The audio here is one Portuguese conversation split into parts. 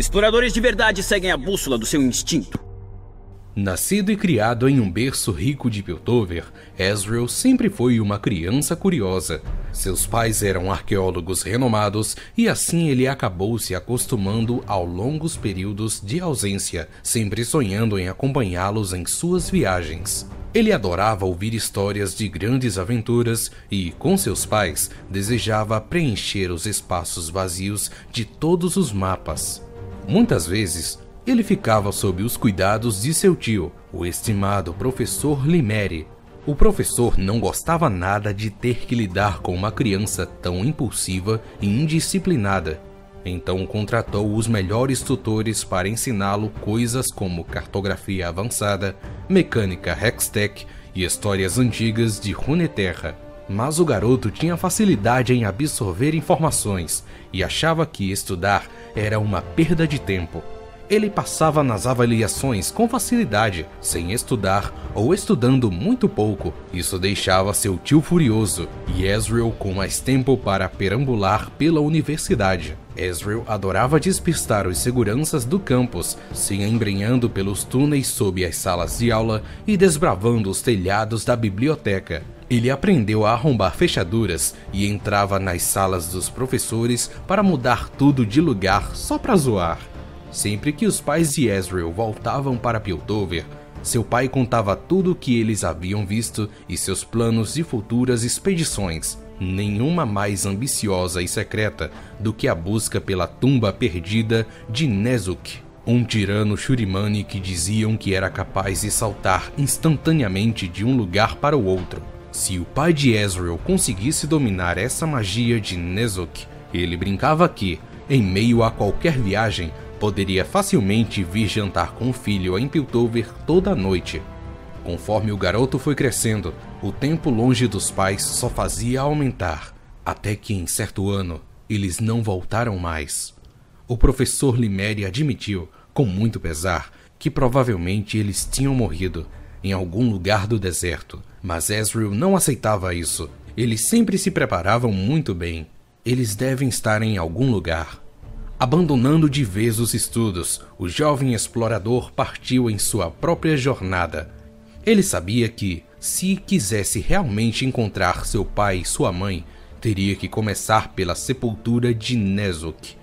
Exploradores de verdade seguem a bússola do seu instinto. Nascido e criado em um berço rico de Piltover, Ezreal sempre foi uma criança curiosa. Seus pais eram arqueólogos renomados e assim ele acabou se acostumando ao longos períodos de ausência, sempre sonhando em acompanhá-los em suas viagens. Ele adorava ouvir histórias de grandes aventuras e, com seus pais, desejava preencher os espaços vazios de todos os mapas. Muitas vezes, ele ficava sob os cuidados de seu tio, o estimado professor Limeri. O professor não gostava nada de ter que lidar com uma criança tão impulsiva e indisciplinada. Então contratou os melhores tutores para ensiná-lo coisas como cartografia avançada, mecânica Hextech e histórias antigas de Runeterra. Mas o garoto tinha facilidade em absorver informações e achava que estudar era uma perda de tempo. Ele passava nas avaliações com facilidade, sem estudar ou estudando muito pouco. Isso deixava seu tio furioso e Ezreal com mais tempo para perambular pela universidade. Ezreal adorava despistar os seguranças do campus, se embrenhando pelos túneis sob as salas de aula e desbravando os telhados da biblioteca. Ele aprendeu a arrombar fechaduras e entrava nas salas dos professores para mudar tudo de lugar só para zoar. Sempre que os pais de Ezreal voltavam para Piltover, seu pai contava tudo o que eles haviam visto e seus planos de futuras expedições, nenhuma mais ambiciosa e secreta do que a busca pela tumba perdida de Nezuk, um tirano Shurimani que diziam que era capaz de saltar instantaneamente de um lugar para o outro. Se o pai de Ezreal conseguisse dominar essa magia de Nezuk, ele brincava que, em meio a qualquer viagem, poderia facilmente vir jantar com o filho em Piltover toda noite. Conforme o garoto foi crescendo, o tempo longe dos pais só fazia aumentar, até que em certo ano eles não voltaram mais. O professor Limeri admitiu, com muito pesar, que provavelmente eles tinham morrido em algum lugar do deserto, mas Ezreal não aceitava isso. Eles sempre se preparavam muito bem. Eles devem estar em algum lugar, Abandonando de vez os estudos, o jovem explorador partiu em sua própria jornada. Ele sabia que, se quisesse realmente encontrar seu pai e sua mãe, teria que começar pela sepultura de Nezuk.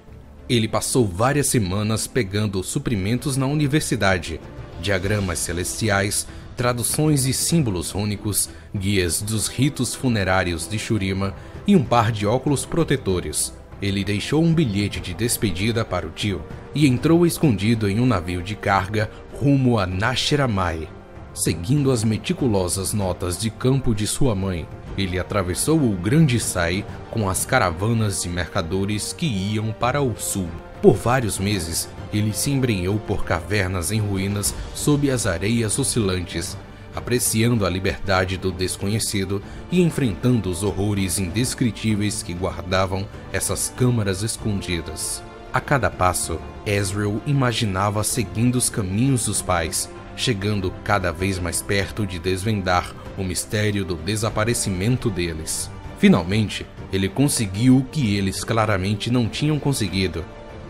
Ele passou várias semanas pegando suprimentos na universidade, diagramas celestiais, traduções e símbolos únicos, guias dos ritos funerários de Shurima e um par de óculos protetores. Ele deixou um bilhete de despedida para o tio e entrou escondido em um navio de carga rumo a Nashiramai. Seguindo as meticulosas notas de campo de sua mãe, ele atravessou o Grande Sai com as caravanas de mercadores que iam para o sul. Por vários meses, ele se embrenhou por cavernas em ruínas sob as areias oscilantes, apreciando a liberdade do desconhecido e enfrentando os horrores indescritíveis que guardavam essas câmaras escondidas. A cada passo, Ezreal imaginava seguindo os caminhos dos pais, chegando cada vez mais perto de desvendar o mistério do desaparecimento deles. Finalmente, ele conseguiu o que eles claramente não tinham conseguido.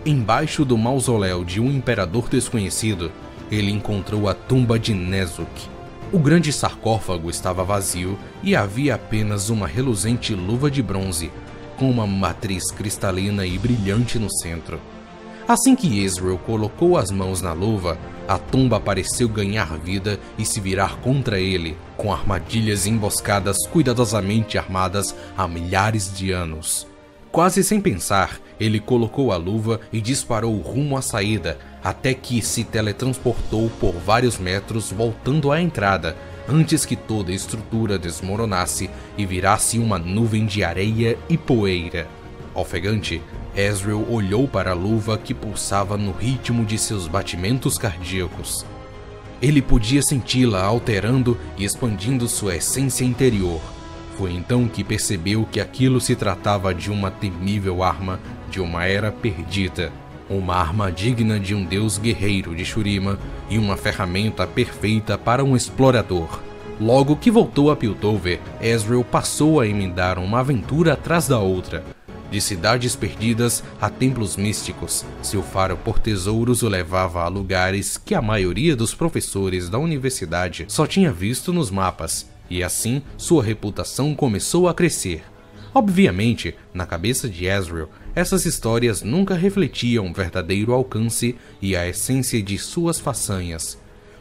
Embaixo do mausoléu de um imperador desconhecido, ele encontrou a tumba de Nezuk, o grande sarcófago estava vazio e havia apenas uma reluzente luva de bronze, com uma matriz cristalina e brilhante no centro. Assim que Israel colocou as mãos na luva, a tumba pareceu ganhar vida e se virar contra ele, com armadilhas emboscadas cuidadosamente armadas há milhares de anos. Quase sem pensar, ele colocou a luva e disparou rumo à saída, até que se teletransportou por vários metros voltando à entrada, antes que toda a estrutura desmoronasse e virasse uma nuvem de areia e poeira. Ofegante, Ezreal olhou para a luva que pulsava no ritmo de seus batimentos cardíacos. Ele podia senti-la alterando e expandindo sua essência interior. Foi então que percebeu que aquilo se tratava de uma temível arma de uma era perdida uma arma digna de um deus guerreiro de Shurima e uma ferramenta perfeita para um explorador. Logo que voltou a Piltover, Ezreal passou a emendar uma aventura atrás da outra. De cidades perdidas a templos místicos, seu faro por tesouros o levava a lugares que a maioria dos professores da universidade só tinha visto nos mapas, e assim sua reputação começou a crescer. Obviamente, na cabeça de Ezreal, essas histórias nunca refletiam o verdadeiro alcance e a essência de suas façanhas.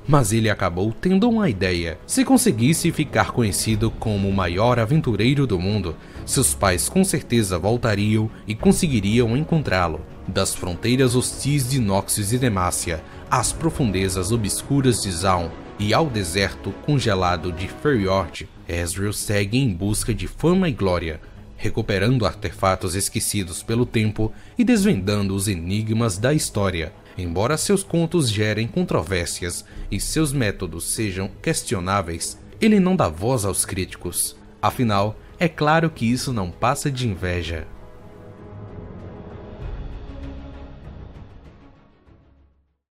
Mas ele acabou tendo uma ideia. Se conseguisse ficar conhecido como o maior aventureiro do mundo, seus pais com certeza voltariam e conseguiriam encontrá-lo. Das fronteiras hostis de Noxus e Demacia, às profundezas obscuras de Zaun e ao deserto congelado de Feriord, Ezreal segue em busca de fama e glória, recuperando artefatos esquecidos pelo tempo e desvendando os enigmas da história. Embora seus contos gerem controvérsias e seus métodos sejam questionáveis, ele não dá voz aos críticos. Afinal, é claro que isso não passa de inveja.